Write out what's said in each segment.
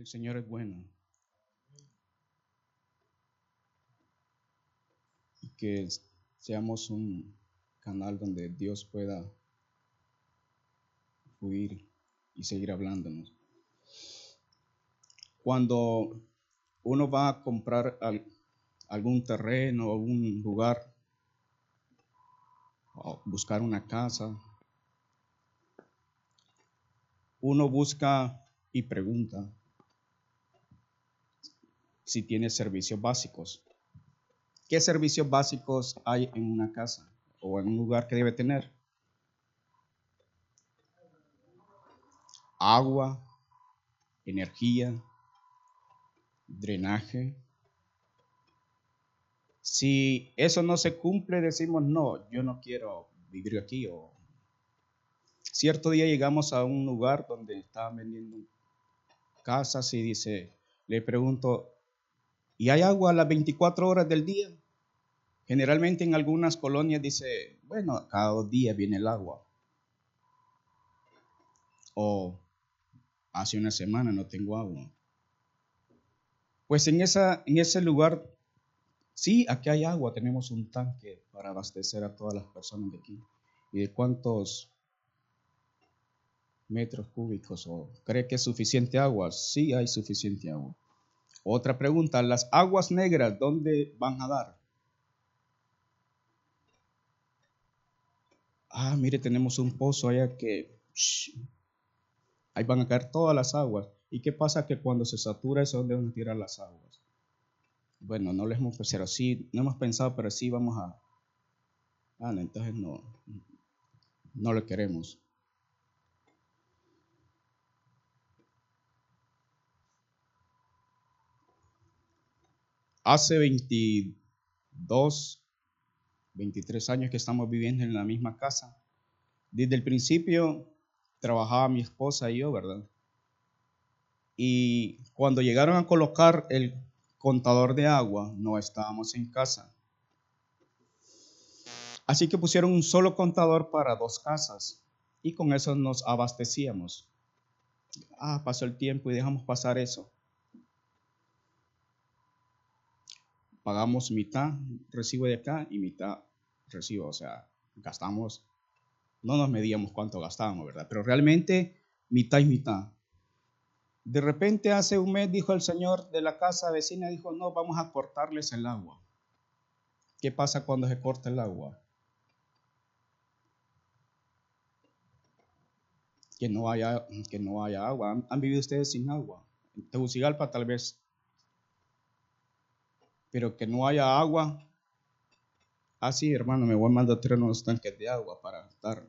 El Señor es bueno. Y que seamos un canal donde Dios pueda fluir y seguir hablándonos. Cuando uno va a comprar algún terreno, algún lugar, o buscar una casa, uno busca y pregunta si tiene servicios básicos. ¿Qué servicios básicos hay en una casa o en un lugar que debe tener? Agua, energía, drenaje. Si eso no se cumple, decimos, no, yo no quiero vivir aquí. O... Cierto día llegamos a un lugar donde estaban vendiendo casas y dice, le pregunto, ¿y hay agua a las 24 horas del día? Generalmente en algunas colonias dice, bueno, cada dos días viene el agua. O hace una semana no tengo agua. Pues en, esa, en ese lugar, sí, aquí hay agua, tenemos un tanque para abastecer a todas las personas de aquí. ¿Y de cuántos metros cúbicos? ¿O cree que es suficiente agua? Sí, hay suficiente agua. Otra pregunta, ¿las aguas negras dónde van a dar? Ah, mire, tenemos un pozo allá que ahí van a caer todas las aguas. ¿Y qué pasa? Que cuando se satura es donde van a tirar las aguas. Bueno, no les hemos pensado, sí, no hemos pensado, pero sí vamos a... Ah, entonces no, no lo queremos. Hace 22, 23 años que estamos viviendo en la misma casa. Desde el principio trabajaba mi esposa y yo, ¿verdad? Y cuando llegaron a colocar el contador de agua, no estábamos en casa. Así que pusieron un solo contador para dos casas y con eso nos abastecíamos. Ah, pasó el tiempo y dejamos pasar eso. Pagamos mitad recibo de acá y mitad recibo, o sea, gastamos, no nos medíamos cuánto gastábamos, ¿verdad? Pero realmente mitad y mitad. De repente hace un mes dijo el señor de la casa vecina, dijo, no, vamos a cortarles el agua. ¿Qué pasa cuando se corta el agua? Que no haya, que no haya agua. ¿Han, vivido ustedes sin agua? En Tegucigalpa tal vez. Pero que no haya agua. Ah, sí, hermano, me voy a mandar tres unos tanques de agua para estar.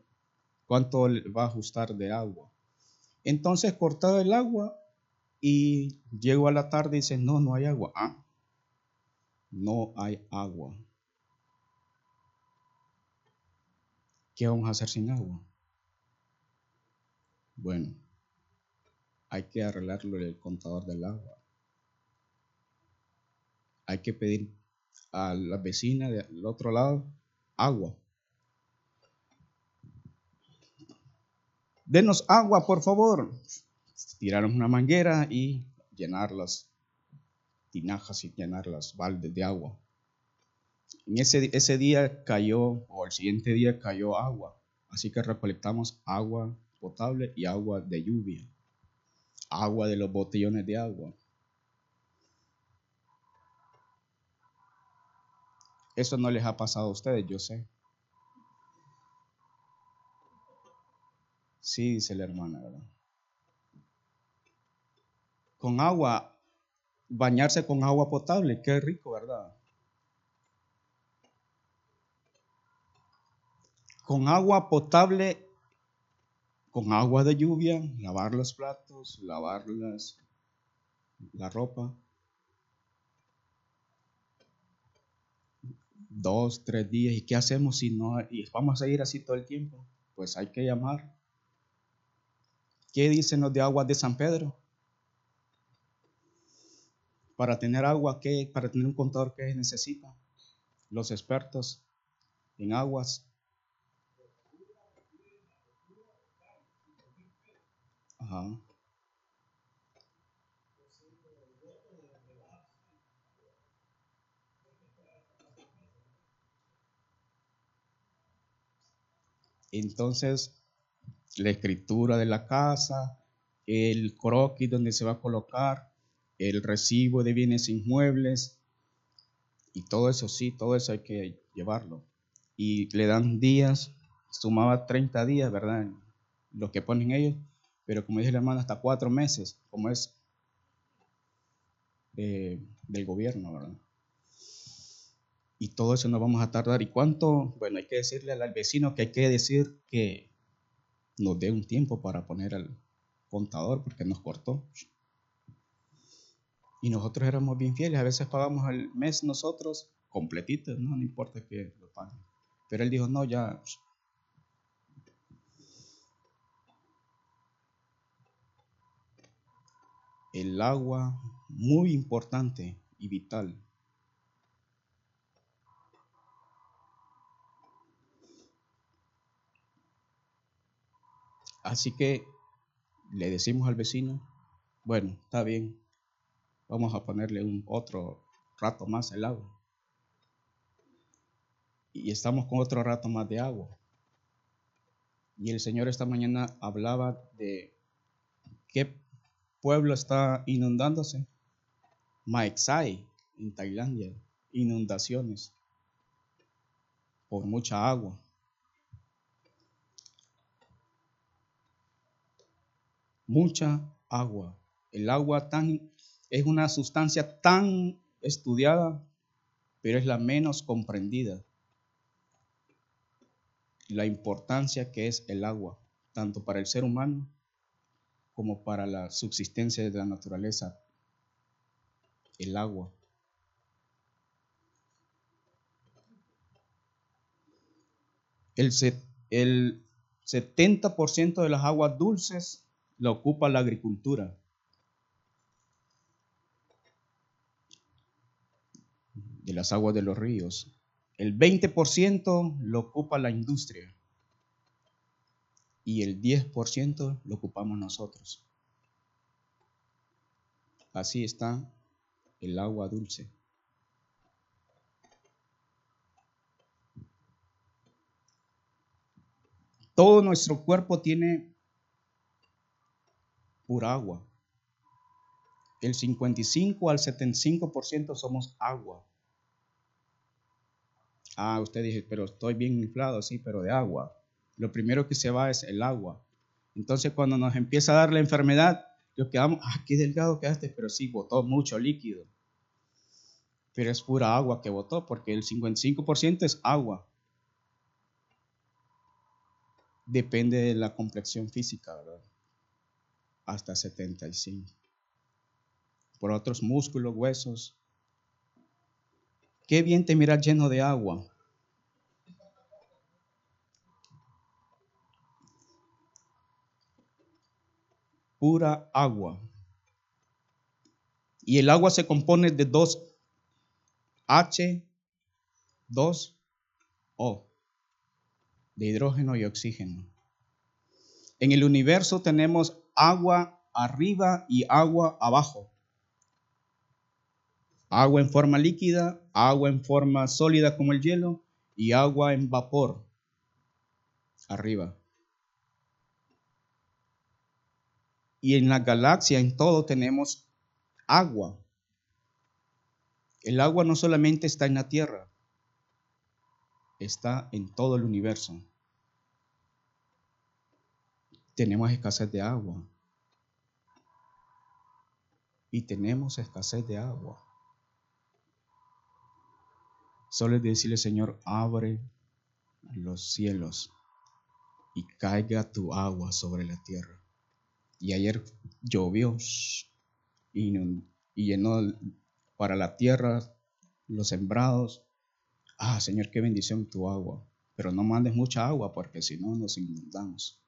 ¿Cuánto va a ajustar de agua? Entonces, cortado el agua, y llego a la tarde y dice, no, no hay agua. Ah, no hay agua. ¿Qué vamos a hacer sin agua? Bueno, hay que arreglarlo el contador del agua. Hay que pedir a la vecina del otro lado agua. Denos agua, por favor tiraron una manguera y llenar las tinajas y llenar las baldes de agua. En ese, ese día cayó, o el siguiente día cayó agua, así que recolectamos agua potable y agua de lluvia, agua de los botellones de agua. Eso no les ha pasado a ustedes, yo sé. Sí, dice la hermana, ¿verdad? con agua, bañarse con agua potable, qué rico, ¿verdad? Con agua potable, con agua de lluvia, lavar los platos, lavar la ropa. Dos, tres días. ¿Y qué hacemos si no? ¿Y vamos a ir así todo el tiempo? Pues hay que llamar. ¿Qué dicen los de agua de San Pedro? Para tener agua, ¿qué? Para tener un contador, ¿qué necesita? Los expertos en aguas. Ajá. Entonces, la escritura de la casa, el croquis donde se va a colocar, el recibo de bienes inmuebles, y todo eso sí, todo eso hay que llevarlo. Y le dan días, sumaba 30 días, ¿verdad? Lo que ponen ellos, pero como dice la hermana, hasta cuatro meses, como es eh, del gobierno, ¿verdad? Y todo eso nos vamos a tardar. ¿Y cuánto? Bueno, hay que decirle al vecino que hay que decir que nos dé un tiempo para poner al contador porque nos cortó. Y nosotros éramos bien fieles, a veces pagamos el mes nosotros completito, no, no importa que lo paguen. Pero él dijo, no, ya. El agua, muy importante y vital. Así que le decimos al vecino, bueno, está bien, vamos a ponerle un otro rato más el agua. Y estamos con otro rato más de agua. Y el Señor esta mañana hablaba de qué pueblo está inundándose. Maeksai, en Tailandia, inundaciones por mucha agua. Mucha agua. El agua tan es una sustancia tan estudiada, pero es la menos comprendida. La importancia que es el agua, tanto para el ser humano como para la subsistencia de la naturaleza. El agua. El, el 70% de las aguas dulces la ocupa la agricultura. de las aguas de los ríos. El 20% lo ocupa la industria y el 10% lo ocupamos nosotros. Así está el agua dulce. Todo nuestro cuerpo tiene pura agua. El 55 al 75% somos agua. Ah, usted dice, pero estoy bien inflado, sí, pero de agua. Lo primero que se va es el agua. Entonces, cuando nos empieza a dar la enfermedad, nos quedamos, ah, qué delgado quedaste, pero sí, botó mucho líquido. Pero es pura agua que botó, porque el 55% es agua. Depende de la complexión física, ¿verdad? Hasta 75. Por otros músculos, huesos, Qué bien te mirar lleno de agua. Pura agua. Y el agua se compone de dos H, dos O, de hidrógeno y oxígeno. En el universo tenemos agua arriba y agua abajo agua en forma líquida, agua en forma sólida como el hielo y agua en vapor arriba. Y en la galaxia, en todo, tenemos agua. El agua no solamente está en la Tierra, está en todo el universo. Tenemos escasez de agua. Y tenemos escasez de agua. Solo es decirle, Señor, abre los cielos y caiga tu agua sobre la tierra. Y ayer llovió y, llenó para la tierra los sembrados. Ah, Señor, qué bendición tu agua. Pero no mandes mucha agua porque si no nos inundamos.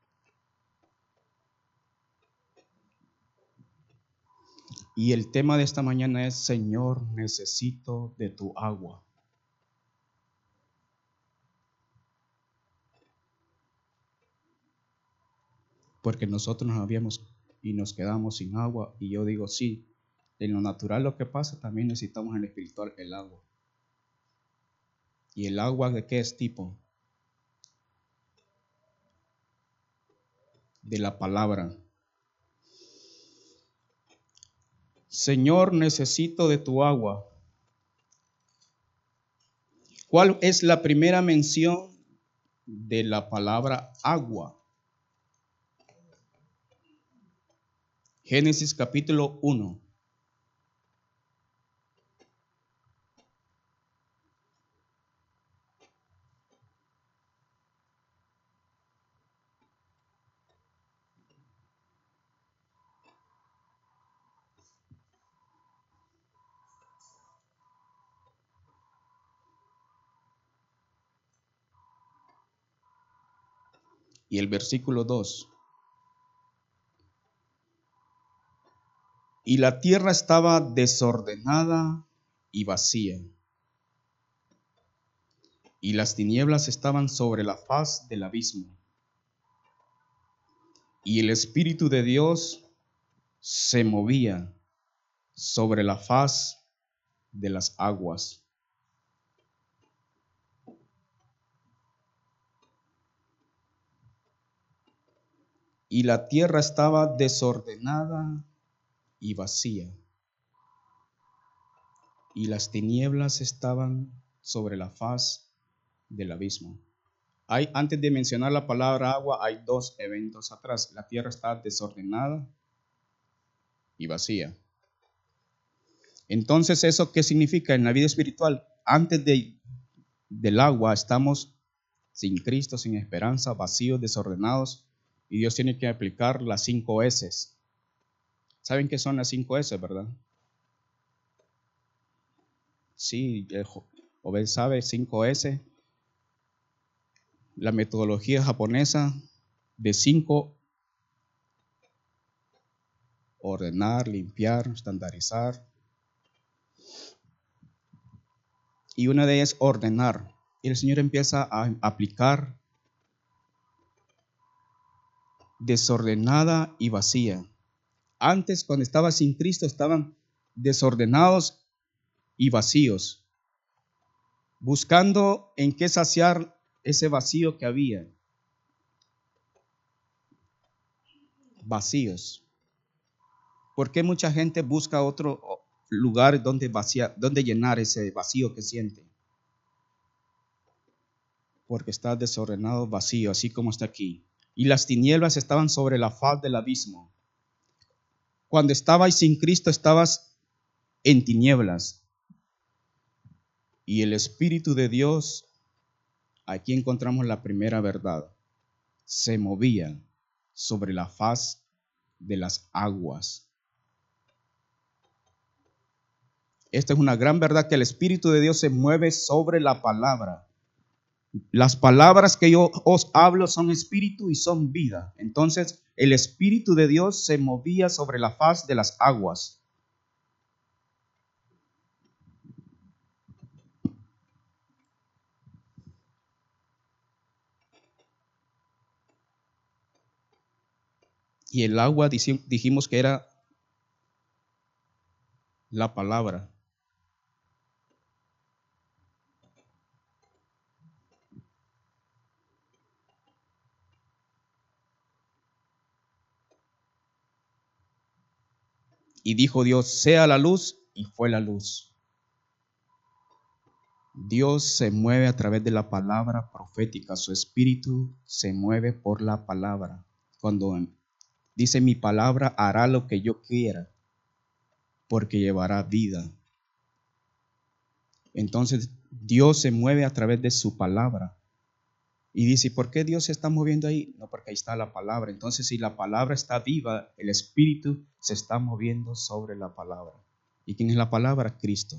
Y el tema de esta mañana es, Señor, necesito de tu agua. porque nosotros nos habíamos y nos quedamos sin agua. Y yo digo, sí, en lo natural lo que pasa, también necesitamos en el espiritual el agua. ¿Y el agua de qué es tipo? de la palabra. Señor, necesito de tu agua. ¿Cuál es la primera mención de la palabra agua? Génesis capítulo 1. Y el versículo 2. Y la tierra estaba desordenada y vacía, y las tinieblas estaban sobre la faz del abismo, y el Espíritu de Dios se movía sobre la faz de las aguas. Y la tierra estaba desordenada y vacía, y las tinieblas estaban sobre la faz del abismo. Hay, antes de mencionar la palabra agua, hay dos eventos atrás. La tierra está desordenada y vacía. Entonces, ¿eso qué significa en la vida espiritual? Antes de, del agua estamos sin Cristo, sin esperanza, vacíos, desordenados, y Dios tiene que aplicar las cinco S. ¿Saben qué son las cinco S, verdad? Sí, Obed sabe, cinco S. La metodología japonesa de cinco ordenar, limpiar, estandarizar. Y una de ellas es ordenar. Y el Señor empieza a aplicar desordenada y vacía. Antes, cuando estaba sin Cristo, estaban desordenados y vacíos, buscando en qué saciar ese vacío que había. Vacíos. ¿Por qué mucha gente busca otro lugar donde, vacía, donde llenar ese vacío que siente? Porque está desordenado, vacío, así como está aquí y las tinieblas estaban sobre la faz del abismo. Cuando estabas sin Cristo estabas en tinieblas. Y el Espíritu de Dios, aquí encontramos la primera verdad, se movía sobre la faz de las aguas. Esta es una gran verdad que el Espíritu de Dios se mueve sobre la palabra. Las palabras que yo os hablo son espíritu y son vida. Entonces el espíritu de Dios se movía sobre la faz de las aguas. Y el agua dijimos que era la palabra. Y dijo Dios, sea la luz, y fue la luz. Dios se mueve a través de la palabra profética, su espíritu se mueve por la palabra. Cuando dice mi palabra hará lo que yo quiera, porque llevará vida. Entonces Dios se mueve a través de su palabra. Y dice, ¿por qué Dios se está moviendo ahí? No, porque ahí está la palabra. Entonces, si la palabra está viva, el Espíritu se está moviendo sobre la palabra. ¿Y quién es la palabra? Cristo.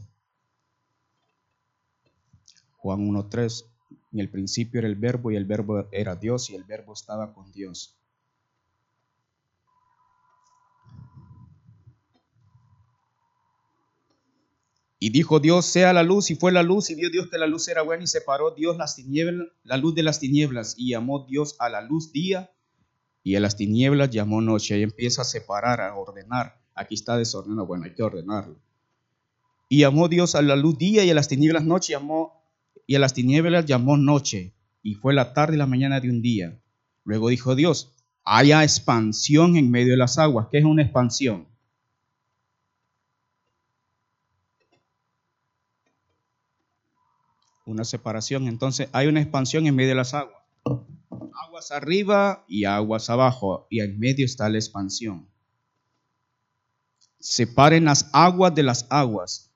Juan 1.3, en el principio era el verbo y el verbo era Dios y el verbo estaba con Dios. Y dijo Dios, sea la luz, y fue la luz, y vio Dios que la luz era buena, y separó Dios las tinieblas, la luz de las tinieblas, y llamó Dios a la luz día, y a las tinieblas llamó noche. Ahí empieza a separar, a ordenar. Aquí está desordenado, bueno, hay que ordenarlo. Y llamó Dios a la luz día, y a las tinieblas noche, llamó, y a las tinieblas llamó noche, y fue la tarde y la mañana de un día. Luego dijo Dios, haya expansión en medio de las aguas. ¿Qué es una expansión? Una separación. Entonces hay una expansión en medio de las aguas. Aguas arriba y aguas abajo. Y en medio está la expansión. Separen las aguas de las aguas.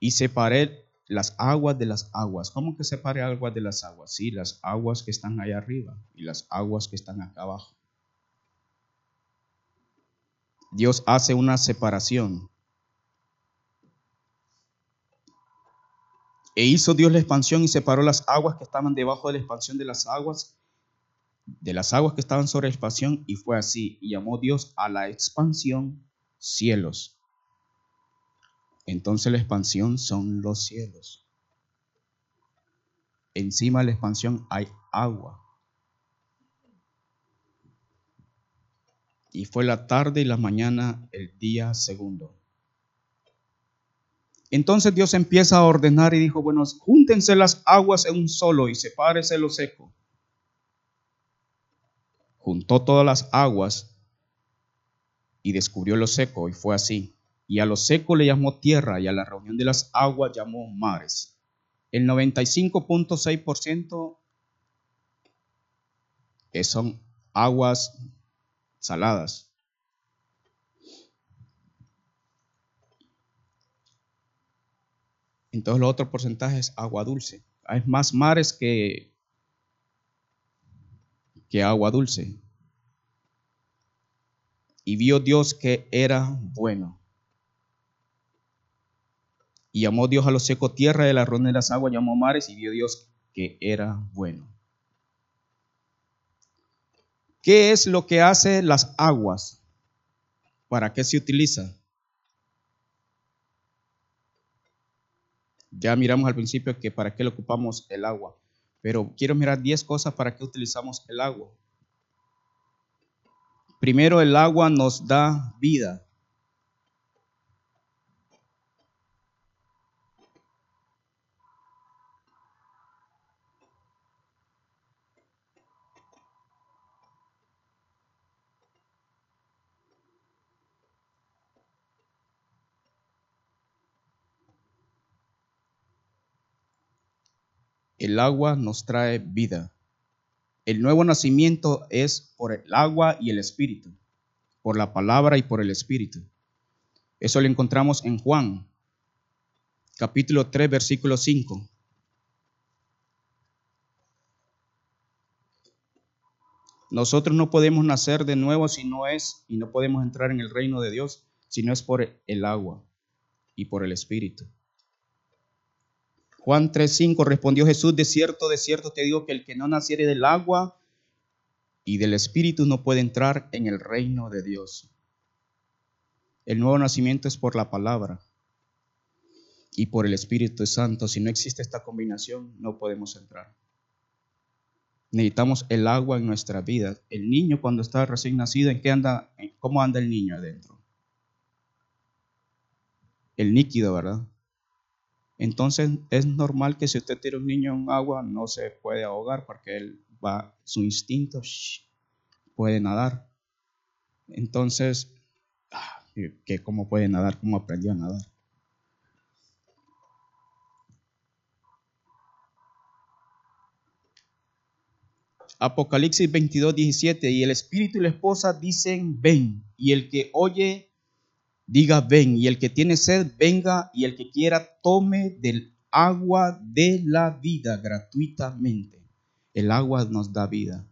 Y separen las aguas de las aguas. ¿Cómo que separe aguas de las aguas? Sí, las aguas que están allá arriba y las aguas que están acá abajo. Dios hace una separación. E hizo Dios la expansión y separó las aguas que estaban debajo de la expansión de las aguas, de las aguas que estaban sobre la expansión, y fue así. Y llamó Dios a la expansión cielos. Entonces la expansión son los cielos. Encima de la expansión hay agua. Y fue la tarde y la mañana el día segundo. Entonces Dios empieza a ordenar y dijo, bueno, júntense las aguas en un solo y sepárese lo seco. Juntó todas las aguas y descubrió lo seco y fue así y a lo seco le llamó tierra y a la reunión de las aguas llamó mares. El 95.6% son aguas saladas. Entonces los otros porcentajes agua dulce. Hay más mares que, que agua dulce. Y vio Dios que era bueno. Y llamó Dios a lo seco tierra de la ronda de las aguas, llamó mares y vio Dios que era bueno. ¿Qué es lo que hace las aguas? ¿Para qué se utiliza? Ya miramos al principio que para qué le ocupamos el agua, pero quiero mirar 10 cosas para qué utilizamos el agua. Primero, el agua nos da vida. El agua nos trae vida. El nuevo nacimiento es por el agua y el espíritu, por la palabra y por el espíritu. Eso lo encontramos en Juan, capítulo 3, versículo 5. Nosotros no podemos nacer de nuevo si no es, y no podemos entrar en el reino de Dios si no es por el agua y por el espíritu. Juan 3:5 respondió Jesús, de cierto, de cierto te digo que el que no naciere del agua y del Espíritu no puede entrar en el reino de Dios. El nuevo nacimiento es por la palabra y por el Espíritu Santo. Si no existe esta combinación, no podemos entrar. Necesitamos el agua en nuestra vida. El niño cuando está recién nacido, ¿en qué anda? ¿Cómo anda el niño adentro? El líquido, ¿verdad? Entonces es normal que si usted tira un niño en agua no se puede ahogar porque él va, su instinto puede nadar. Entonces, ah, ¿qué, ¿cómo puede nadar? ¿Cómo aprendió a nadar? Apocalipsis 22, 17. Y el espíritu y la esposa dicen, ven. Y el que oye diga ven, y el que tiene sed, venga, y el que quiera, tome del agua de la vida gratuitamente. El agua nos da vida.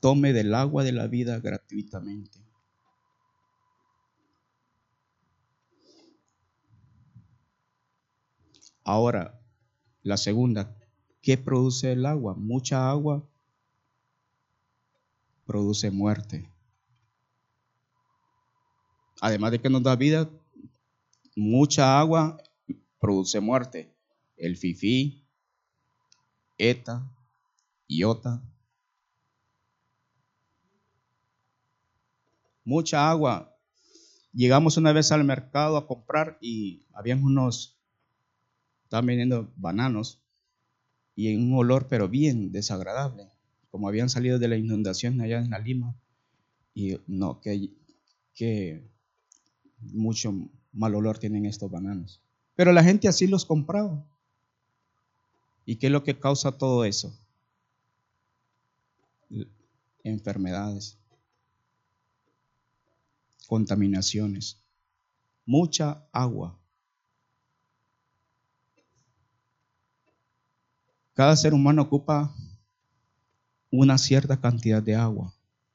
Tome del agua de la vida gratuitamente. Ahora, la segunda, ¿qué produce el agua? Mucha agua produce muerte además de que nos da vida, mucha agua produce muerte. El fifí, eta, iota. Mucha agua. Llegamos una vez al mercado a comprar y habían unos, estaban vendiendo bananos y en un olor pero bien desagradable. como habían salido de la inundación allá en la Lima, y no, que mucho mal olor tienen estos bananos. Pero la gente así los compraba. ¿Y qué es lo que causa todo eso? Enfermedades, contaminaciones, mucha agua. Cada ser humano ocupa una cierta cantidad de agua.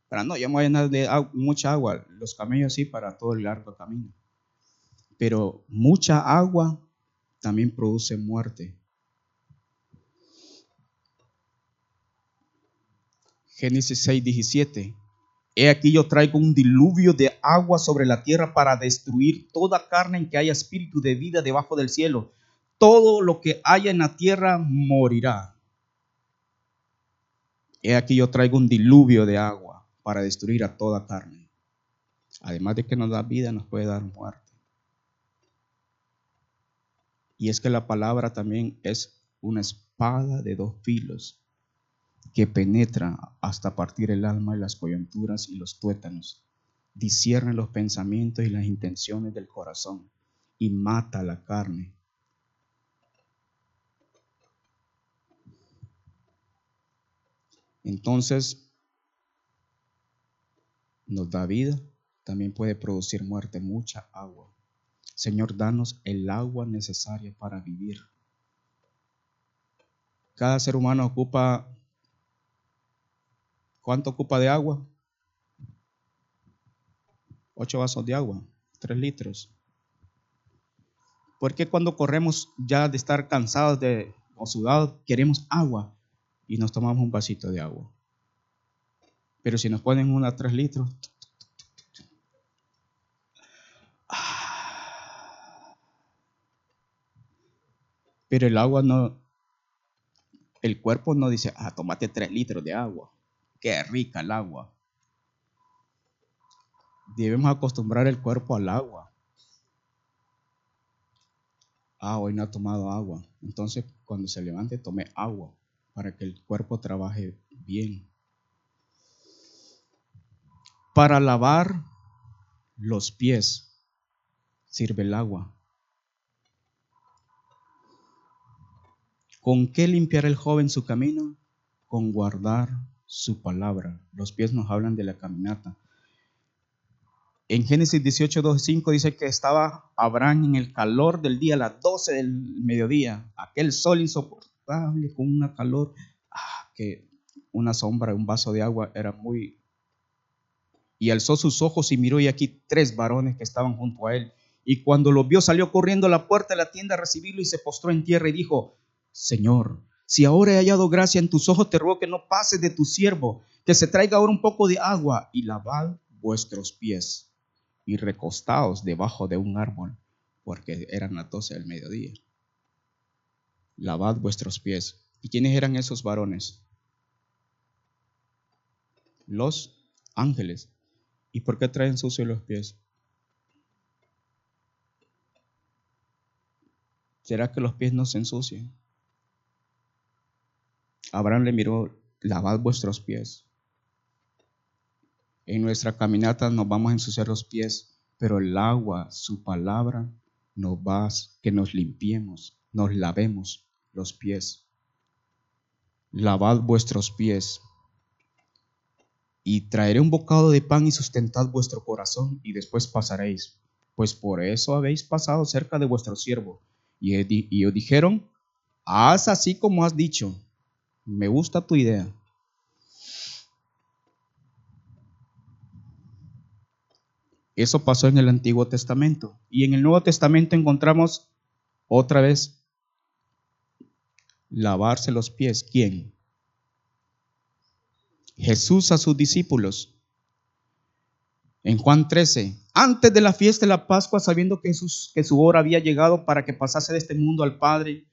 Pero no, ya me voy a llenar de mucha agua. Los camellos sí para todo el largo camino. Pero mucha agua también produce muerte. Génesis 6, 17. He aquí yo traigo un diluvio de agua sobre la tierra para destruir toda carne en que haya espíritu de vida debajo del cielo. Todo lo que haya en la tierra morirá. He aquí yo traigo un diluvio de agua para destruir a toda carne. Además de que nos da vida, nos puede dar muerte. Y es que la palabra también es una espada de dos filos que penetra hasta partir el alma y las coyunturas y los tuétanos, discierne los pensamientos y las intenciones del corazón y mata la carne. Entonces, nos da vida, también puede producir muerte, mucha agua. Señor, danos el agua necesaria para vivir. Cada ser humano ocupa ¿Cuánto ocupa de agua? Ocho vasos de agua, tres litros. ¿Por qué cuando corremos ya de estar cansados de, o sudados queremos agua y nos tomamos un vasito de agua? Pero si nos ponen una tres litros, pero el agua no, el cuerpo no dice, ah, tomate tres litros de agua. Qué rica el agua. Debemos acostumbrar el cuerpo al agua. Ah, hoy no ha tomado agua. Entonces, cuando se levante, tome agua para que el cuerpo trabaje bien. Para lavar los pies sirve el agua. ¿Con qué limpiar el joven su camino? Con guardar su palabra. Los pies nos hablan de la caminata. En Génesis 18, 2, 5 dice que estaba Abraham en el calor del día, a las 12 del mediodía, aquel sol insoportable con una calor, ah, que una sombra, un vaso de agua era muy... Y alzó sus ojos y miró y aquí tres varones que estaban junto a él. Y cuando lo vio salió corriendo a la puerta de la tienda a recibirlo y se postró en tierra y dijo, Señor, si ahora he hallado gracia en tus ojos, te ruego que no pases de tu siervo, que se traiga ahora un poco de agua y lavad vuestros pies y recostaos debajo de un árbol, porque eran las doce del mediodía. Lavad vuestros pies. ¿Y quiénes eran esos varones? Los ángeles. ¿Y por qué traen sucios los pies? ¿Será que los pies no se ensucian? Abraham le miró, lavad vuestros pies. En nuestra caminata nos vamos a ensuciar los pies, pero el agua, su palabra, nos va que nos limpiemos, nos lavemos los pies. Lavad vuestros pies. Y traeré un bocado de pan y sustentad vuestro corazón y después pasaréis, pues por eso habéis pasado cerca de vuestro siervo. Y, y dijeron, haz así como has dicho. Me gusta tu idea. Eso pasó en el Antiguo Testamento. Y en el Nuevo Testamento encontramos otra vez lavarse los pies. ¿Quién? Jesús a sus discípulos. En Juan 13, antes de la fiesta de la Pascua, sabiendo que, su hora había llegado para que pasase de este mundo al Padre,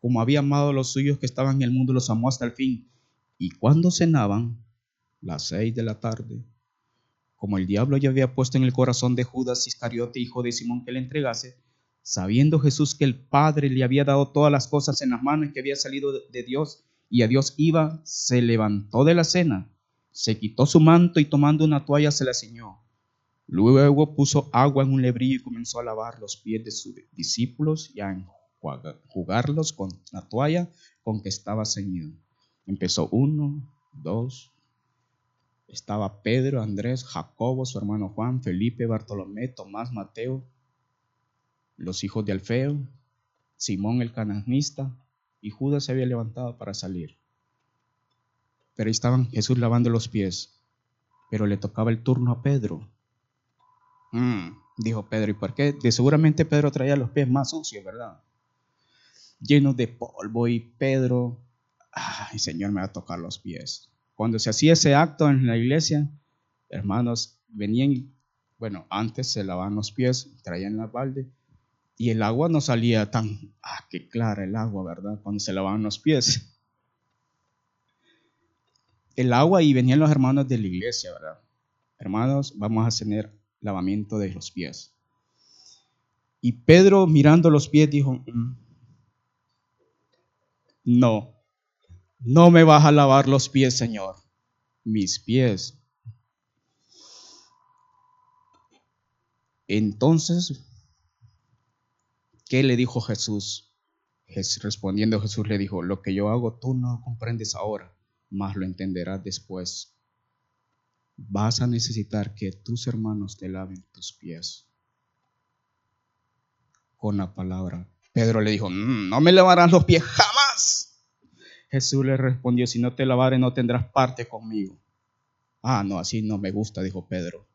como había amado a los suyos que estaban en el mundo, los amó hasta el fin. Y cuando cenaban, las seis de la tarde, como el diablo ya había puesto en el corazón de Judas Iscariote, hijo de Simón, que le entregase, sabiendo Jesús que el Padre le había dado todas las cosas en las manos que había salido de Dios y a Dios iba, se levantó de la cena, se quitó su manto y tomando una toalla se la ciñó. Luego puso agua en un lebrillo y comenzó a lavar los pies de sus discípulos y a jugarlos con la toalla con que estaba ceñido. Empezó uno, dos, estaba Pedro, Andrés, Jacobo, su hermano Juan, Felipe, Bartolomé, Tomás, Mateo, los hijos de Alfeo, Simón el cananista, y Judas se había levantado para salir. Pero ahí estaban Jesús lavando los pies, pero le tocaba el turno a Pedro. Mm, dijo Pedro, ¿y por qué? De seguramente Pedro traía los pies más sucios, ¿verdad? Llenos de polvo y Pedro, ay Señor, me va a tocar los pies. Cuando se hacía ese acto en la iglesia, hermanos, venían, bueno, antes se lavaban los pies, traían la balde, y el agua no salía tan, ah, qué clara el agua, ¿verdad? Cuando se lavaban los pies. El agua y venían los hermanos de la iglesia, ¿verdad? Hermanos, vamos a tener lavamiento de los pies. Y Pedro mirando los pies dijo, mm, no, no me vas a lavar los pies, Señor, mis pies. Entonces, ¿qué le dijo Jesús? Respondiendo Jesús le dijo, lo que yo hago tú no comprendes ahora, mas lo entenderás después vas a necesitar que tus hermanos te laven tus pies con la palabra. Pedro le dijo, mm, no me lavarás los pies jamás. Jesús le respondió, si no te lavare no tendrás parte conmigo. Ah, no, así no me gusta, dijo Pedro.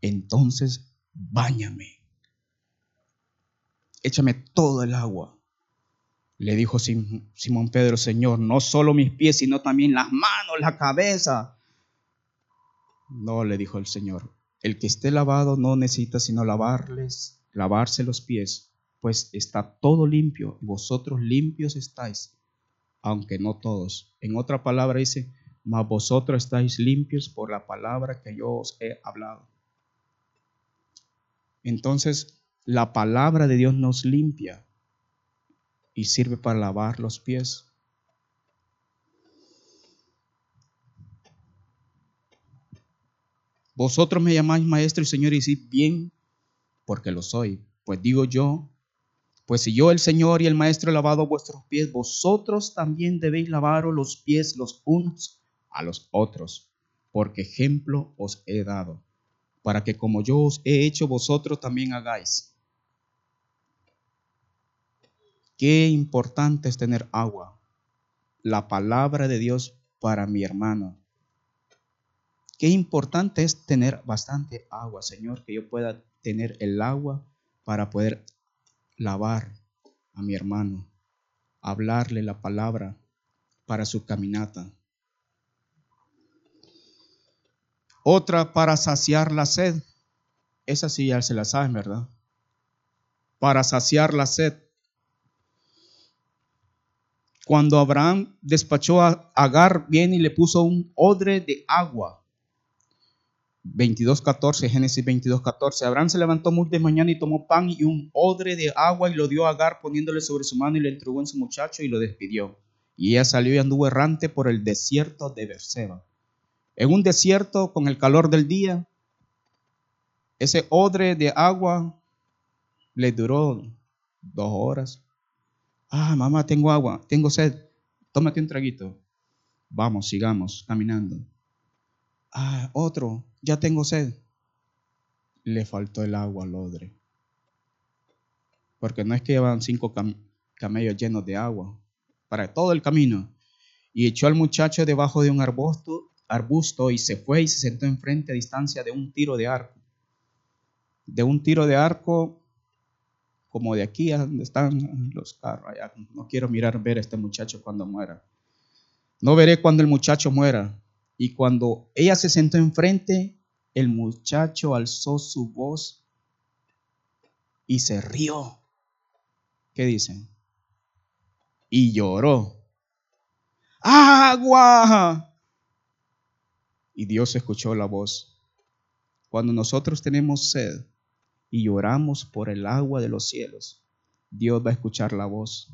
Entonces, báñame. Échame todo el agua. Le dijo Simón Pedro, Señor, no solo mis pies, sino también las manos, la cabeza. No, le dijo el Señor, el que esté lavado no necesita sino lavarles, lavarse los pies, pues está todo limpio y vosotros limpios estáis, aunque no todos. En otra palabra dice, mas vosotros estáis limpios por la palabra que yo os he hablado. Entonces, la palabra de Dios nos limpia y sirve para lavar los pies. Vosotros me llamáis maestro y señor y decís bien, porque lo soy. Pues digo yo, pues si yo el Señor y el maestro he lavado vuestros pies, vosotros también debéis lavaros los pies los unos a los otros, porque ejemplo os he dado, para que como yo os he hecho, vosotros también hagáis. Qué importante es tener agua, la palabra de Dios para mi hermano, Qué importante es tener bastante agua, Señor, que yo pueda tener el agua para poder lavar a mi hermano, hablarle la palabra para su caminata. Otra para saciar la sed. Esa sí ya se la saben, ¿verdad? Para saciar la sed. Cuando Abraham despachó a Agar, bien y le puso un odre de agua 22.14, Génesis 22.14. Abraham se levantó muy de mañana y tomó pan y un odre de agua y lo dio a Agar poniéndole sobre su mano y le entregó en su muchacho y lo despidió. Y ella salió y anduvo errante por el desierto de Berseba. En un desierto con el calor del día, ese odre de agua le duró dos horas. Ah, mamá, tengo agua, tengo sed. Tómate un traguito. Vamos, sigamos caminando. Ah, otro, ya tengo sed. Le faltó el agua al odre. Porque no es que llevan cinco camellos llenos de agua para todo el camino. Y echó al muchacho debajo de un arbusto, arbusto y se fue y se sentó enfrente a distancia de un tiro de arco. De un tiro de arco como de aquí a donde están los carros. No quiero mirar ver a este muchacho cuando muera. No veré cuando el muchacho muera. Y cuando ella se sentó enfrente, el muchacho alzó su voz y se rió. ¿Qué dicen? Y lloró. ¡Agua! Y Dios escuchó la voz. Cuando nosotros tenemos sed y lloramos por el agua de los cielos, Dios va a escuchar la voz.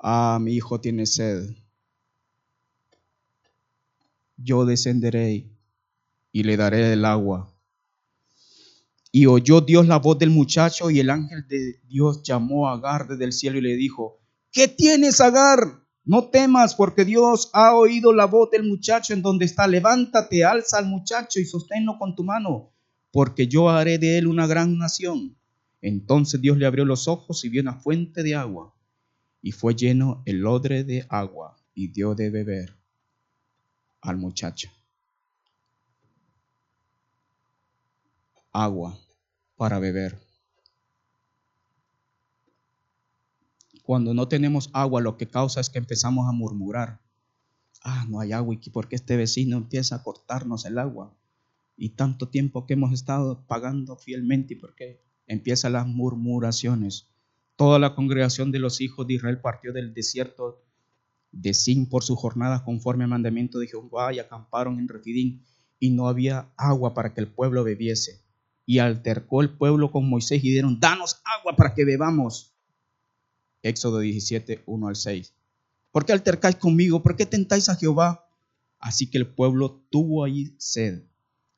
ah, mi hijo tiene sed. Yo descenderé y le daré el agua. Y oyó Dios la voz del muchacho y el ángel de Dios llamó a Agar desde el cielo y le dijo, ¿qué tienes, Agar? No temas, porque Dios ha oído la voz del muchacho en donde está. Levántate, alza al muchacho y sosténlo con tu mano, porque yo haré de él una gran nación. Entonces Dios le abrió los ojos y vio una fuente de agua, y fue lleno el odre de agua, y dio de beber al muchacho. Agua para beber. Cuando no tenemos agua, lo que causa es que empezamos a murmurar. Ah, no hay agua, ¿y por qué este vecino empieza a cortarnos el agua? Y tanto tiempo que hemos estado pagando fielmente, ¿y por qué empiezan las murmuraciones? Toda la congregación de los hijos de Israel partió del desierto de Sin por su jornada conforme al mandamiento de Jehová y acamparon en Refidín y no había agua para que el pueblo bebiese. Y altercó el pueblo con Moisés y dieron, danos agua para que bebamos. Éxodo 17, 1 al 6. ¿Por qué altercáis conmigo? ¿Por qué tentáis a Jehová? Así que el pueblo tuvo ahí sed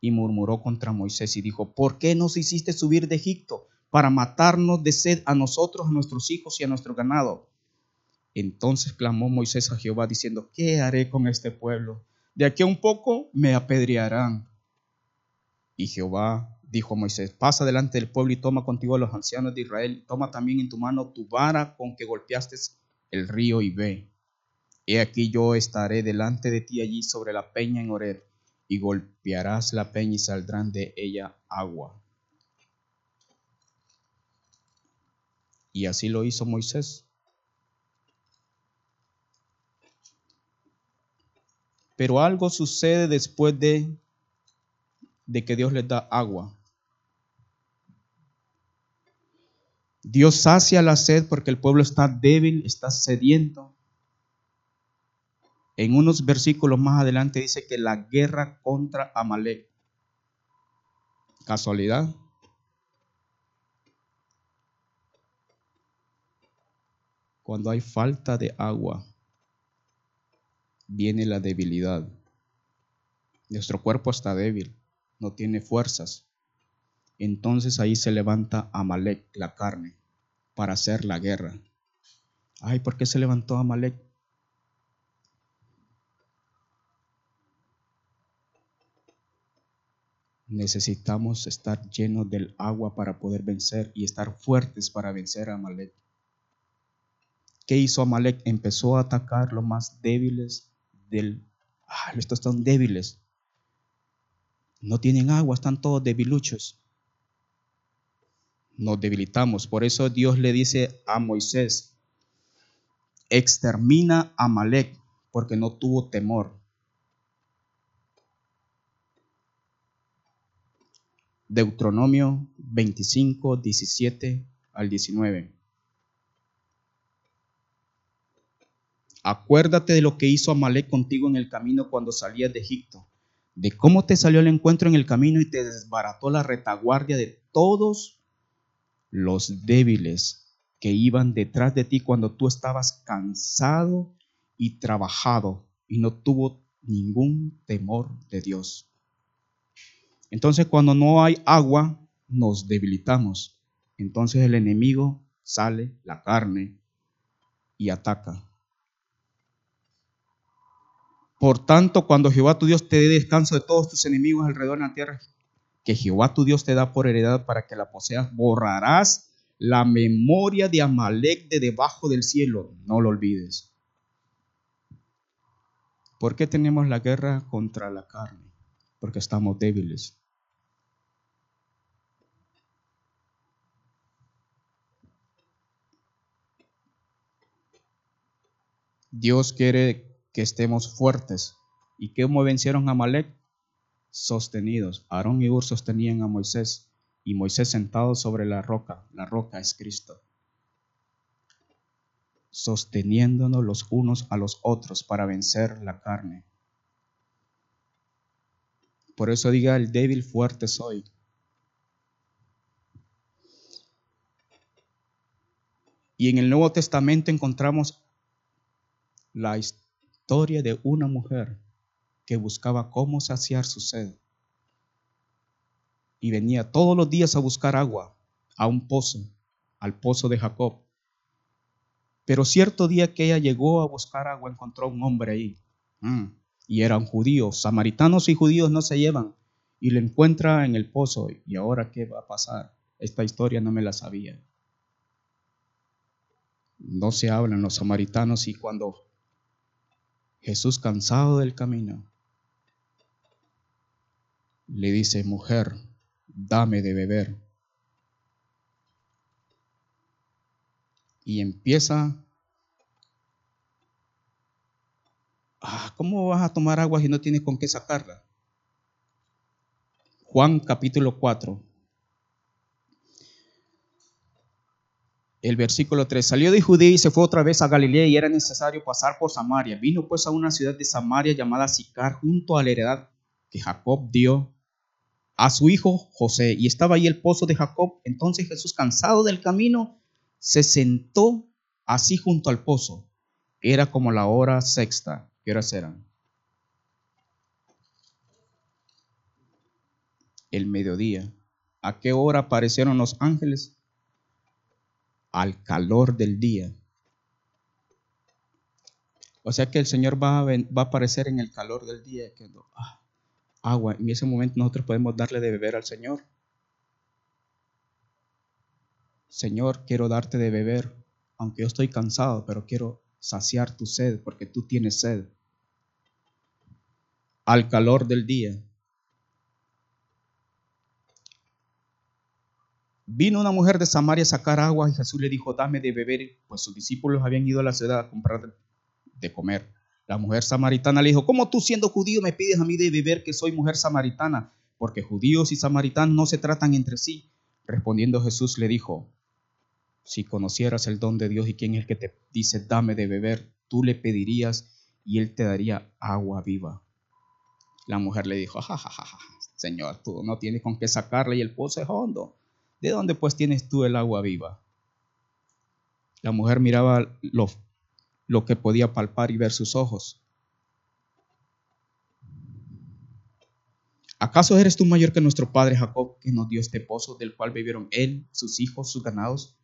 y murmuró contra Moisés y dijo, ¿por qué nos hiciste subir de Egipto para matarnos de sed a nosotros, a nuestros hijos y a nuestro ganado? Entonces clamó Moisés a Jehová diciendo, ¿qué haré con este pueblo? De aquí a un poco me apedrearán. Y Jehová dijo Moisés, pasa delante del pueblo y toma contigo a los ancianos de Israel, toma también en tu mano tu vara con que golpeaste el río y ve. He aquí yo estaré delante de ti allí sobre la peña en Ored, y golpearás la peña y saldrán de ella agua. Y así lo hizo Moisés. Pero algo sucede después de, de que Dios les da agua. Dios sacia la sed porque el pueblo está débil, está sediento. En unos versículos más adelante dice que la guerra contra Amalek. ¿Casualidad? Cuando hay falta de agua, viene la debilidad. Nuestro cuerpo está débil, no tiene fuerzas. Entonces ahí se levanta Amalek, la carne, para hacer la guerra. Ay, ¿por qué se levantó Amalek? Necesitamos estar llenos del agua para poder vencer y estar fuertes para vencer a Amalek. ¿Qué hizo Amalek? Empezó a atacar los más débiles del... Ah, estos están débiles. No tienen agua, están todos debiluchos nos debilitamos. Por eso Dios le dice a Moisés, extermina a Malek, porque no tuvo temor. Deuteronomio 25, 17 al 19. Acuérdate de lo que hizo Amalek contigo en el camino cuando salías de Egipto, de cómo te salió el encuentro en el camino y te desbarató la retaguardia de todos los débiles que iban detrás de ti cuando tú estabas cansado y trabajado y no tuvo ningún temor de Dios. Entonces cuando no hay agua, nos debilitamos. Entonces el enemigo sale, la carne, y ataca. Por tanto, cuando Jehová tu Dios te dé descanso de todos tus enemigos alrededor de la tierra, que Jehová tu Dios te da por heredad para que la poseas, borrarás la memoria de Amalek de debajo del cielo. No lo olvides. ¿Por qué tenemos la guerra contra la carne? Porque estamos débiles. Dios quiere que estemos fuertes. ¿Y cómo vencieron a Amalek? sostenidos. Aarón y Ur sostenían a Moisés y Moisés sentado sobre la roca. La roca es Cristo. Sosteniéndonos los unos a los otros para vencer la carne. Por eso diga el débil fuerte soy. Y en el Nuevo Testamento encontramos la historia de una mujer que buscaba cómo saciar su sed. Y venía todos los días a buscar agua a un pozo, al pozo de Jacob. Pero cierto día que ella llegó a buscar agua, encontró un hombre ahí. Mm, y era un judío. Samaritanos y judíos no se llevan. Y lo encuentra en el pozo. ¿Y ahora qué va a pasar? Esta historia no me la sabía. No se hablan los samaritanos y cuando Jesús cansado del camino le dice, mujer, dame de beber. Y empieza, ah, ¿cómo vas a tomar agua si no tienes con qué sacarla? Juan capítulo 4. El versículo 3. Salió de Judea y se fue otra vez a Galilea y era necesario pasar por Samaria. Vino pues a una ciudad de Samaria llamada Sicar junto a la heredad que Jacob dio a su hijo José, y estaba ahí el pozo de Jacob. Entonces Jesús, cansado del camino, se sentó así junto al pozo. Era como la hora sexta. ¿Qué horas eran? El mediodía. ¿A qué hora aparecieron los ángeles? Al calor del día. O sea que el Señor va a, aparecer en el calor del día. Que, ah, agua. En ese momento nosotros podemos darle de beber al Señor. Señor, quiero darte de beber, aunque yo estoy cansado, pero quiero saciar tu sed porque tú tienes sed. Al calor del día. Vino una mujer de Samaria a sacar agua y Jesús le dijo, dame de beber, pues sus discípulos habían ido a la ciudad a comprar de comer. La mujer samaritana le dijo, ¿cómo tú siendo judío me pides a mí de beber que soy mujer samaritana? Porque judíos y samaritanos no se tratan entre sí. Respondiendo Jesús le dijo, si conocieras el don de Dios y quién es el que te dice, dame de beber, tú le pedirías y él te daría agua viva. La mujer le dijo, ja, ja, Señor, tú no tienes con qué sacarle y el pozo es hondo. ¿De dónde pues tienes tú el agua viva? La mujer miraba los lo que podía palpar y ver sus ojos. ¿Acaso eres tú mayor que nuestro padre Jacob, que nos dio este pozo del cual bebieron él, sus hijos, sus ganados?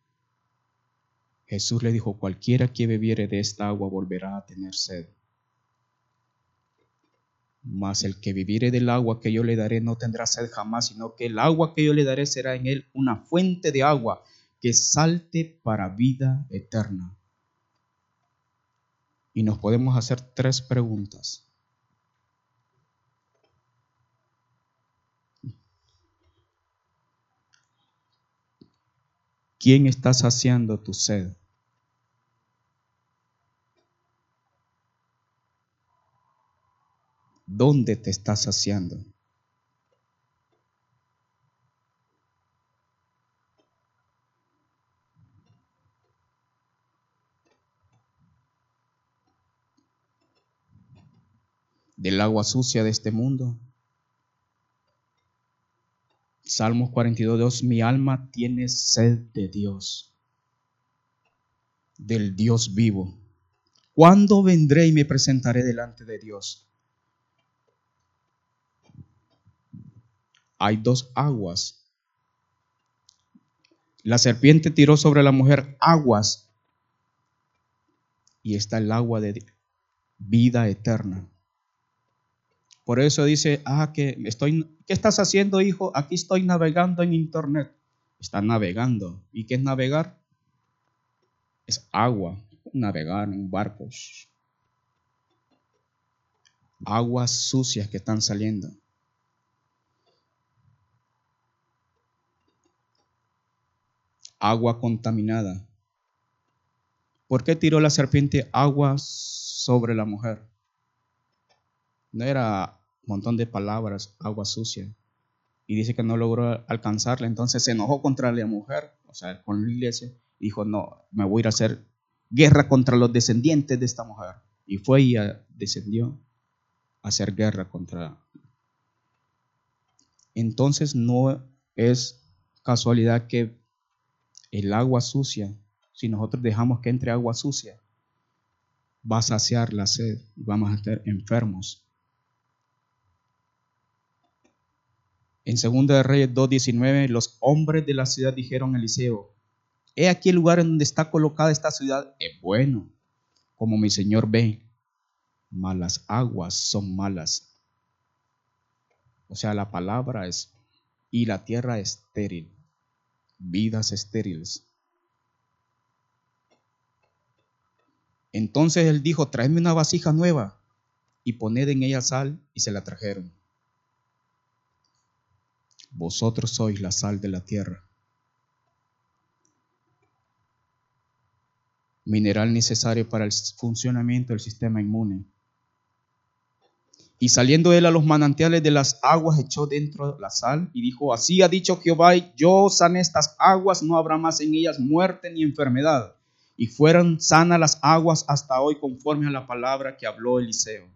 Jesús le dijo, cualquiera que bebiere de esta agua volverá a tener sed. Mas el que viviere del agua que yo le daré no tendrá sed jamás, sino que el agua que yo le daré será en él una fuente de agua que salte para vida eterna y nos podemos hacer tres preguntas. ¿Quién está saciando tu sed? ¿Dónde te estás saciando? del agua sucia de este mundo. Salmos 42, mi alma tiene sed de Dios, del Dios vivo. ¿Cuándo vendré y me presentaré delante de Dios? Hay dos aguas. La serpiente tiró sobre la mujer aguas y está el agua de vida eterna. Por eso dice, ah, que estoy, ¿qué estás haciendo, hijo? Aquí estoy navegando en internet. Está navegando. ¿Y qué es navegar? Es agua, navegar en barcos. Aguas sucias que están saliendo. Agua contaminada. ¿Por qué tiró la serpiente agua sobre la mujer? No era montón de palabras, agua sucia. Y dice que no logró alcanzarla. Entonces se enojó contra la mujer, o sea, con la iglesia. dijo, no, me voy a ir a hacer guerra contra los descendientes de esta mujer. Y fue y descendió a hacer guerra contra. Entonces no es casualidad que el agua sucia, si nosotros dejamos que entre agua sucia, va a saciar la sed y vamos a estar enfermos. En 2 de Reyes 2.19, los hombres de la ciudad dijeron a Eliseo, he aquí el lugar en donde está colocada esta ciudad es bueno, como mi señor ve, malas aguas son malas. O sea, la palabra es, y la tierra estéril, vidas estériles. Entonces él dijo, tráeme una vasija nueva y poned en ella sal y se la trajeron. Vosotros sois la sal de la tierra. Mineral necesario para el funcionamiento del sistema inmune. Y saliendo él a los manantiales de las aguas, echó dentro la sal y dijo, así ha dicho Jehová, yo sané estas aguas, no habrá más en ellas muerte ni enfermedad y fueron sanas las aguas hasta hoy conforme a la palabra que habló Eliseo.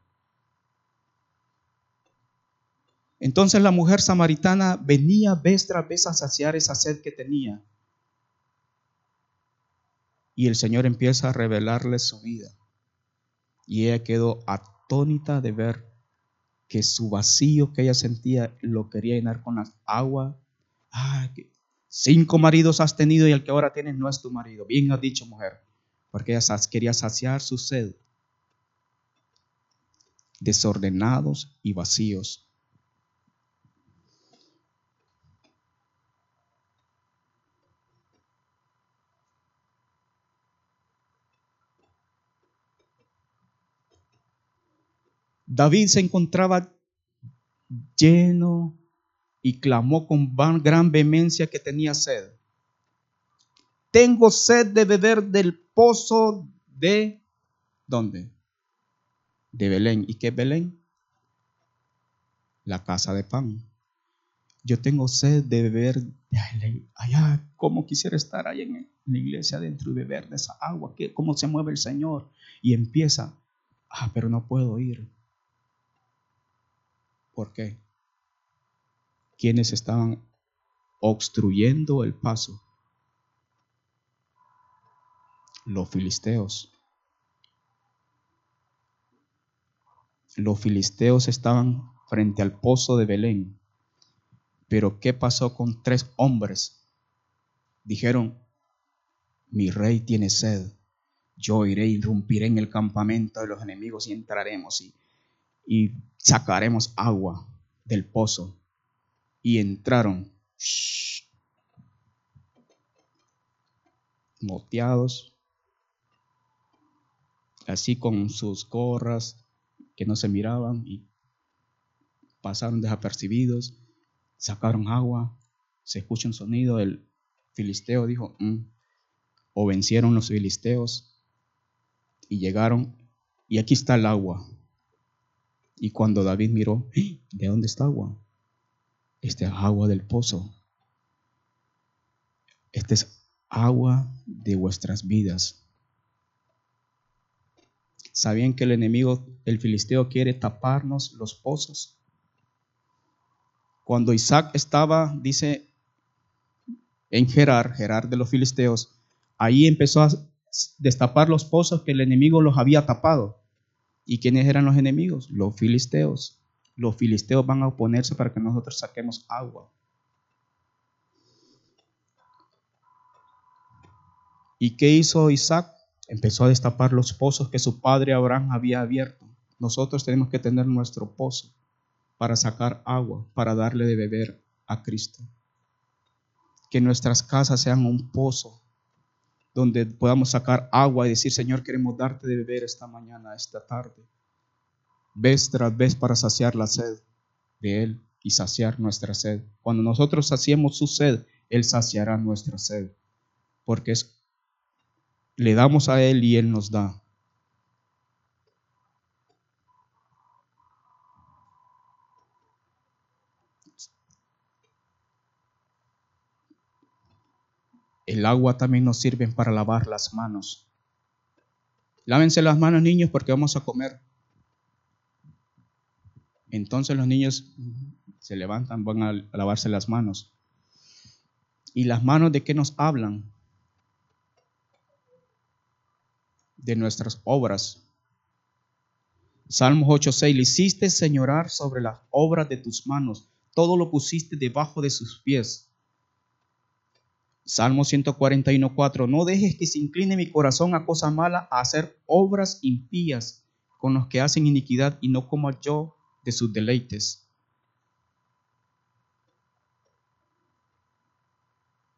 Entonces la mujer samaritana venía vez tras vez a saciar esa sed que tenía. Y el Señor empieza a revelarle su vida. Y ella quedó atónita de ver que su vacío que ella sentía lo quería llenar con las agua. Ah, Cinco maridos has tenido y el que ahora tienes no es tu marido. Bien has dicho, mujer, porque ella quería saciar su sed. Desordenados y vacíos. David se encontraba lleno y clamó con gran vehemencia que tenía sed. Tengo sed de beber del pozo de ¿dónde? De Belén. ¿Y qué es Belén? La casa de pan. Yo tengo sed de beber allá. ¿Cómo quisiera estar ahí en la iglesia adentro y beber de esa agua? ¿Cómo se mueve el Señor? Y empieza. Ah, pero no puedo ir. ¿Por qué? quienes estaban obstruyendo el paso. Los filisteos. Los filisteos estaban frente al pozo de Belén. Pero ¿qué pasó con tres hombres? Dijeron, mi rey tiene sed. Yo iré, irrumpiré en el campamento de los enemigos y entraremos y, y sacaremos agua del pozo y entraron moteados, así con sus gorras que no se miraban y pasaron desapercibidos, sacaron agua, se escucha un sonido, el filisteo dijo, mm", o vencieron los filisteos y llegaron y aquí está el agua. Y cuando David miró. ¿de dónde está agua? Esta es agua del pozo. Esta es agua de vuestras vidas. ¿Sabían que el enemigo, el filisteo, quiere taparnos los pozos? Cuando Isaac estaba, dice, en Gerar, Gerar de los filisteos, ahí empezó a destapar los pozos que el enemigo los había tapado. ¿Y quiénes eran los enemigos? Los filisteos los filisteos van a oponerse para que nosotros saquemos agua. ¿Y qué hizo Isaac? Empezó a destapar los pozos que su padre Abraham había abierto. Nosotros tenemos que tener nuestro pozo para sacar agua, para darle de beber a Cristo. Que nuestras casas sean un pozo donde podamos sacar agua y decir, Señor, queremos darte de beber esta mañana, esta tarde vez tras vez para saciar la sed de Él y saciar nuestra sed. Cuando nosotros saciemos su sed, Él saciará nuestra sed, porque le damos a Él y Él nos da. El agua también nos sirve para lavar las manos. Lávense las manos, niños, porque vamos a comer. Entonces los niños se levantan, van a lavarse las manos. ¿Y las manos de qué nos hablan? De nuestras obras. Salmos 8:6, le hiciste señorar sobre las obras de tus manos, todo lo pusiste debajo de sus pies. Salmo 141:4, no dejes que se incline mi corazón a cosa mala, a hacer obras impías con los que hacen iniquidad y no como yo de sus deleites.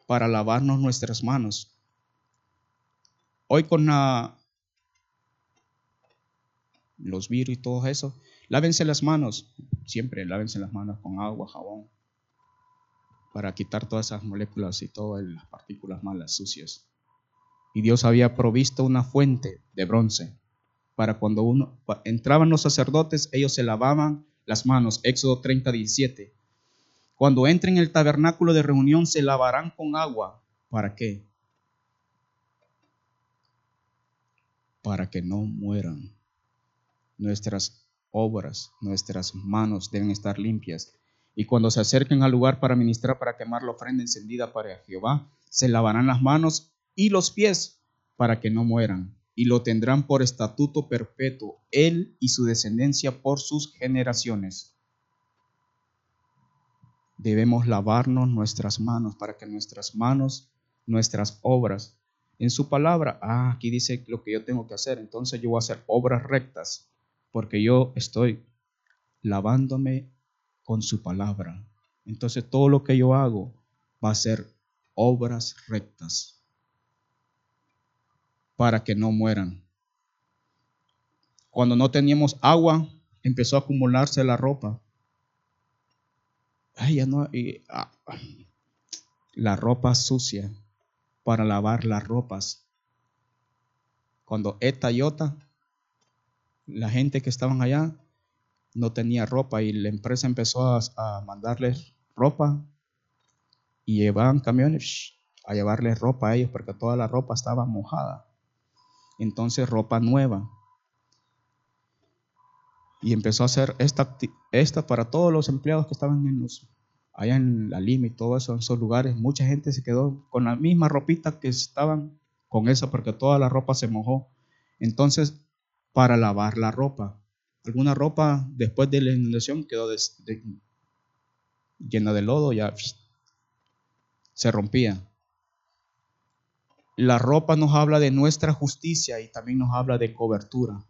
Para lavarnos nuestras manos. Hoy con los virus y todo eso, lávense las manos, siempre lávense las manos con agua, jabón, para quitar todas esas moléculas y todas las partículas malas, sucias. Y Dios había provisto una fuente de bronce para cuando uno entraban los sacerdotes, ellos se lavaban las manos. Éxodo 30, 17. Cuando entren en el tabernáculo de reunión, se lavarán con agua. ¿Para qué? Para que no mueran. Nuestras obras, nuestras manos deben estar limpias. Y cuando se acerquen al lugar para ministrar, para quemar la ofrenda encendida para Jehová, se lavarán las manos y los pies para que no mueran y lo tendrán por estatuto perpetuo, él y su descendencia por sus generaciones. Debemos lavarnos nuestras manos para que nuestras manos, nuestras obras, en su palabra, ah, aquí dice lo que yo tengo que hacer, entonces yo voy a hacer obras rectas, porque yo estoy lavándome con su palabra. Entonces todo lo que yo hago va a ser obras rectas para que no mueran. Cuando no teníamos agua, empezó a acumularse la ropa. Ay, ya no, ah, la ropa sucia para lavar las ropas. Cuando Eta y la gente que estaban allá, no tenía ropa y la empresa empezó a, a mandarles ropa y llevaban camiones a llevarles ropa a ellos porque toda la ropa estaba mojada entonces ropa nueva. Y empezó a hacer esta, esta para todos los empleados que estaban en los, allá en la Lima y todo eso, esos lugares. Mucha gente se quedó con la misma ropita que estaban con esa porque toda la ropa se mojó. Entonces, para lavar la ropa. Alguna ropa después de la inundación quedó llena de lodo, ya se rompía. La ropa nos habla de nuestra justicia y también nos habla de cobertura.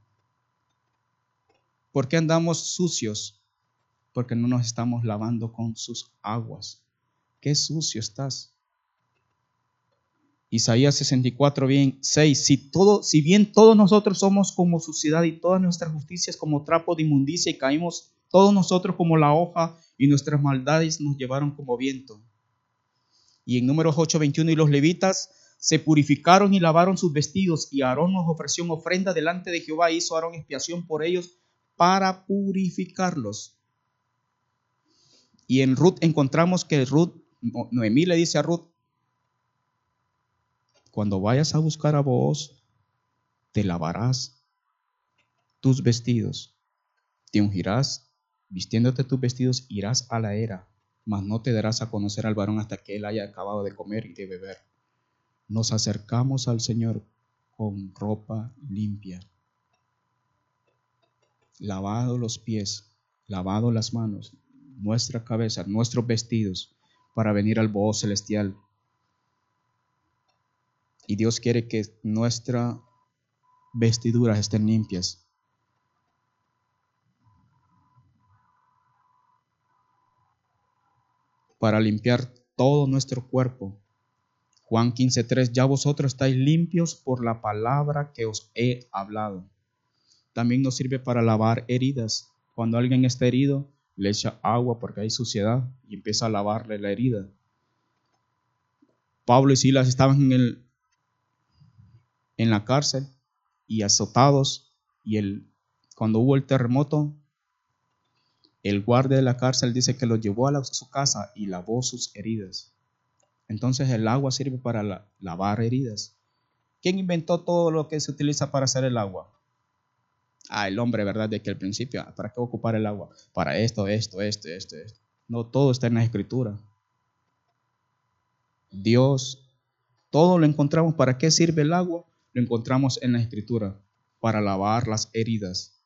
¿Por qué andamos sucios? Porque no nos estamos lavando con sus aguas. Qué sucio estás. Isaías 64, bien, 6. Si, todo, si bien todos nosotros somos como suciedad y todas nuestras justicias como trapo de inmundicia y caímos todos nosotros como la hoja y nuestras maldades nos llevaron como viento. Y en números 8, 21, y los levitas se purificaron y lavaron sus vestidos, y Aarón nos ofreció ofrenda delante de Jehová, hizo Aarón expiación por ellos para purificarlos. Y en Ruth encontramos que Ruth, Noemí le dice a Ruth, cuando vayas a buscar a vos, te lavarás tus vestidos, te ungirás, vistiéndote tus vestidos, irás a la era, mas no te darás a conocer al varón hasta que él haya acabado de comer y de beber nos acercamos al Señor con ropa limpia, lavado los pies, lavado las manos, nuestra cabeza, nuestros vestidos, para venir al boho celestial. Y Dios quiere que nuestras vestiduras estén limpias. Para limpiar todo nuestro cuerpo Juan 15:3, ya vosotros estáis limpios por la palabra que os he hablado. También nos sirve para lavar heridas. Cuando alguien está herido, le echa agua porque hay suciedad y empieza a lavarle la herida. Pablo y Silas estaban en, el, en la cárcel y azotados y el, cuando hubo el terremoto, el guardia de la cárcel dice que los llevó a su casa y lavó sus heridas. Entonces el agua sirve para lavar heridas. ¿Quién inventó todo lo que se utiliza para hacer el agua? Ah, el hombre, ¿verdad? De que al principio, ah, ¿para qué ocupar el agua? Para esto, esto, esto, esto, esto. No, todo está en la escritura. Dios, todo lo encontramos. ¿Para qué sirve el agua? lo encontramos en la Escritura para lavar las heridas.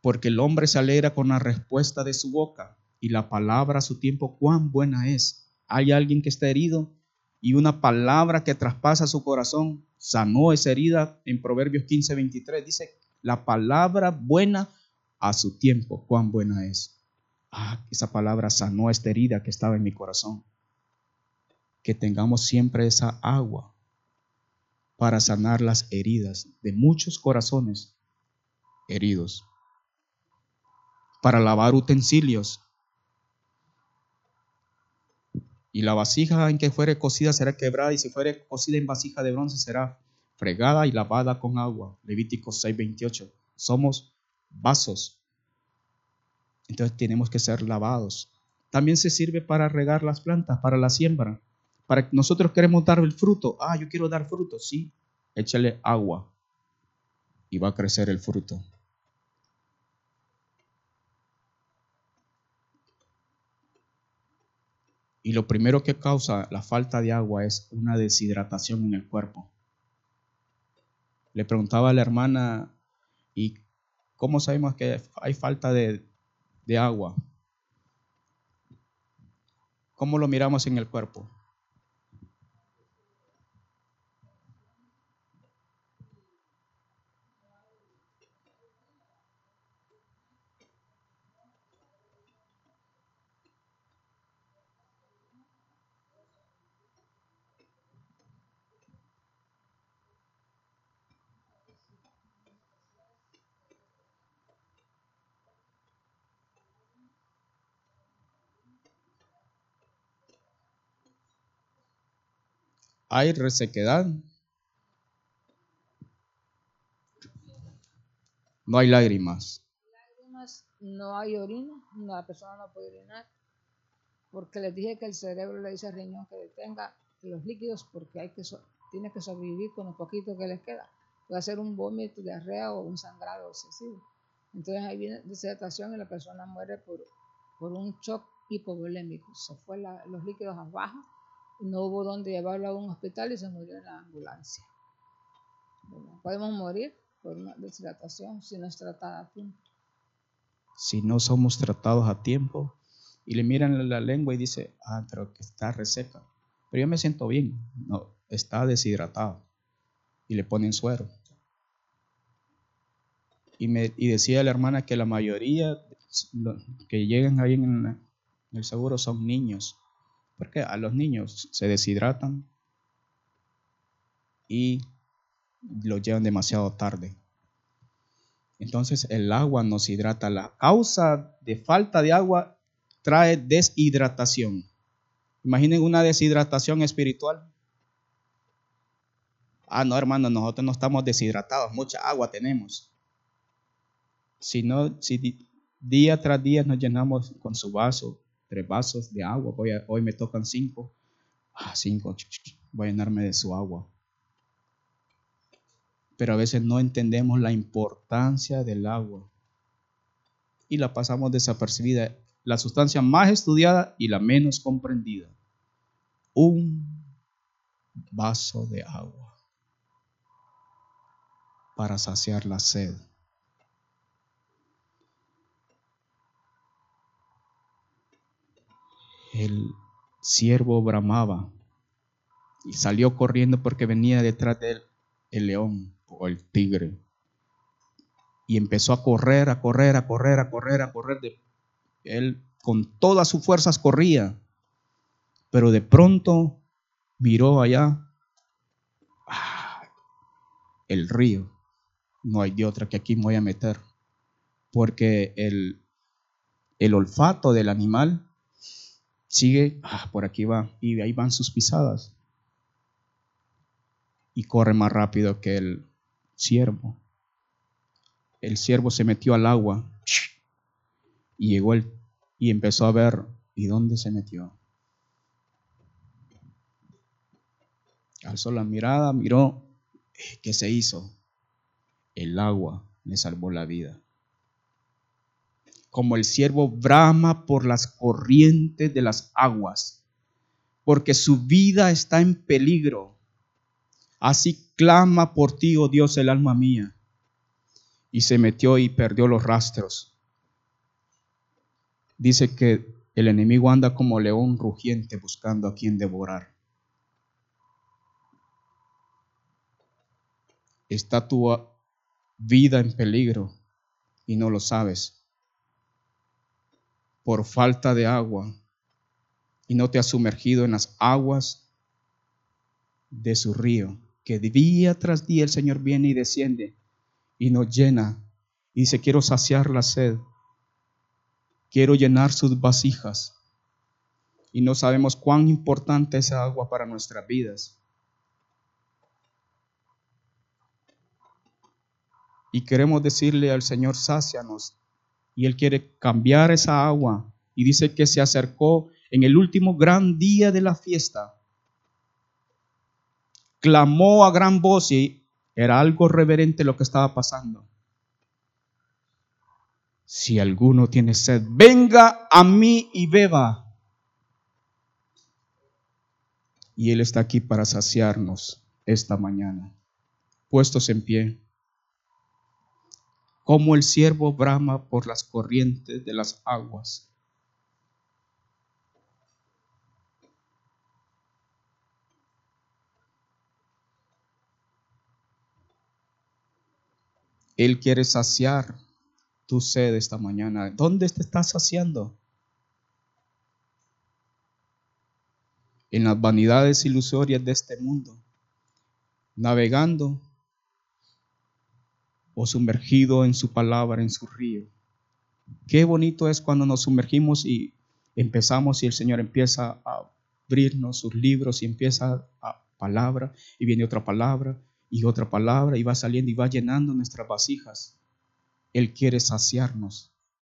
Porque el hombre se alegra con la respuesta de su boca y la palabra a su tiempo cuán buena es. Hay alguien que está herido y una palabra que traspasa su corazón sanó esa herida. En Proverbios 15, 23 dice, la palabra buena a su tiempo cuán buena es. Ah, esa palabra sanó esta herida que estaba en mi corazón. Que tengamos siempre esa agua para sanar las heridas de muchos corazones heridos. Para lavar utensilios. Y la vasija en que fuere cocida será quebrada, y si fuere cocida en vasija de bronce será fregada y lavada con agua. Levítico 6:28. Somos vasos. Entonces tenemos que ser lavados. También se sirve para regar las plantas, para la siembra. Para nosotros queremos dar el fruto. Ah, yo quiero dar fruto. Sí, échale agua y va a crecer el fruto. Y lo primero que causa la falta de agua es una deshidratación en el cuerpo. Le preguntaba a la hermana, ¿y cómo sabemos que hay falta de, de agua? ¿Cómo lo miramos en el cuerpo? Hay resequedad. No hay lágrimas. No hay orina, la persona no puede orinar, porque les dije que el cerebro le dice al riñón que detenga los líquidos porque hay que tiene que sobrevivir con lo poquito que les queda. Puede ser un vómito, diarrea o un sangrado excesivo. Entonces ahí viene deshidratación y la persona muere por, un shock hipovolémico. Se fue los líquidos abajo no hubo donde llevarlo a un hospital y se murió en la ambulancia. podemos morir por una deshidratación si no es tratada a tiempo. Si no somos tratados a tiempo y le miran la lengua y dice, ah, pero que está reseca. Pero yo me siento bien. No, está deshidratado. Y le ponen suero. Y, me, y decía la hermana que la mayoría que llegan ahí en el seguro son niños porque a los niños se deshidratan y lo llevan demasiado tarde. Entonces el agua nos hidrata. La causa de falta de agua trae deshidratación. Imaginen una deshidratación espiritual. Ah, no, hermano, nosotros no estamos deshidratados, mucha agua tenemos. Si no, si día tras día nos llenamos con su vaso tres vasos de agua, hoy me tocan cinco, ah, cinco, voy a llenarme de su agua. Pero a veces no entendemos la importancia del agua y la pasamos desapercibida, la sustancia más estudiada y la menos comprendida. Un vaso de agua para saciar la sed. El siervo bramaba y salió corriendo porque venía detrás de él el león o el tigre. Y empezó a correr, a correr, a correr, a correr, a correr. De, él con todas sus fuerzas corría, pero de pronto miró allá ah, el río. No hay de otra que aquí me voy a meter, porque el, el olfato del animal sigue, ah, por aquí va, y ahí van sus pisadas. Y corre más rápido que el siervo. El siervo se metió al agua y llegó el, y empezó a ver, ¿y dónde se metió? Alzó la mirada, miró, ¿qué se hizo? El agua le salvó la vida como el siervo brama por las corrientes de las aguas, porque su vida está en peligro. Así clama por ti, oh Dios, el alma mía. y se metió y perdió los rastros. Dice que el enemigo anda como león rugiente buscando a quien devorar. Está tu vida en peligro y no lo sabes. Por falta de agua y no te has sumergido en las aguas de su río, que día tras día el Señor viene y desciende y nos llena y dice, quiero saciar la sed, quiero llenar sus vasijas. Y no sabemos cuán importante es agua para nuestras vidas. Y queremos decirle al Señor, sácianos. Y Él quiere cambiar esa agua. Y dice que se acercó en el último gran día de la fiesta. Clamó a gran voz y era algo reverente lo que estaba pasando. Si alguno tiene sed, venga a mí y beba. Y Él está aquí para saciarnos esta mañana, puestos en pie. Como el siervo brama por las corrientes de las aguas. Él quiere saciar tu sed esta mañana. ¿Dónde te estás saciando? En las vanidades ilusorias de este mundo, navegando o sumergido en su palabra, en su río. Qué bonito es cuando nos sumergimos y empezamos y el Señor empieza a abrirnos sus libros y empieza a palabra y viene otra palabra y otra palabra y va saliendo y va llenando nuestras vasijas. Él quiere saciarnos.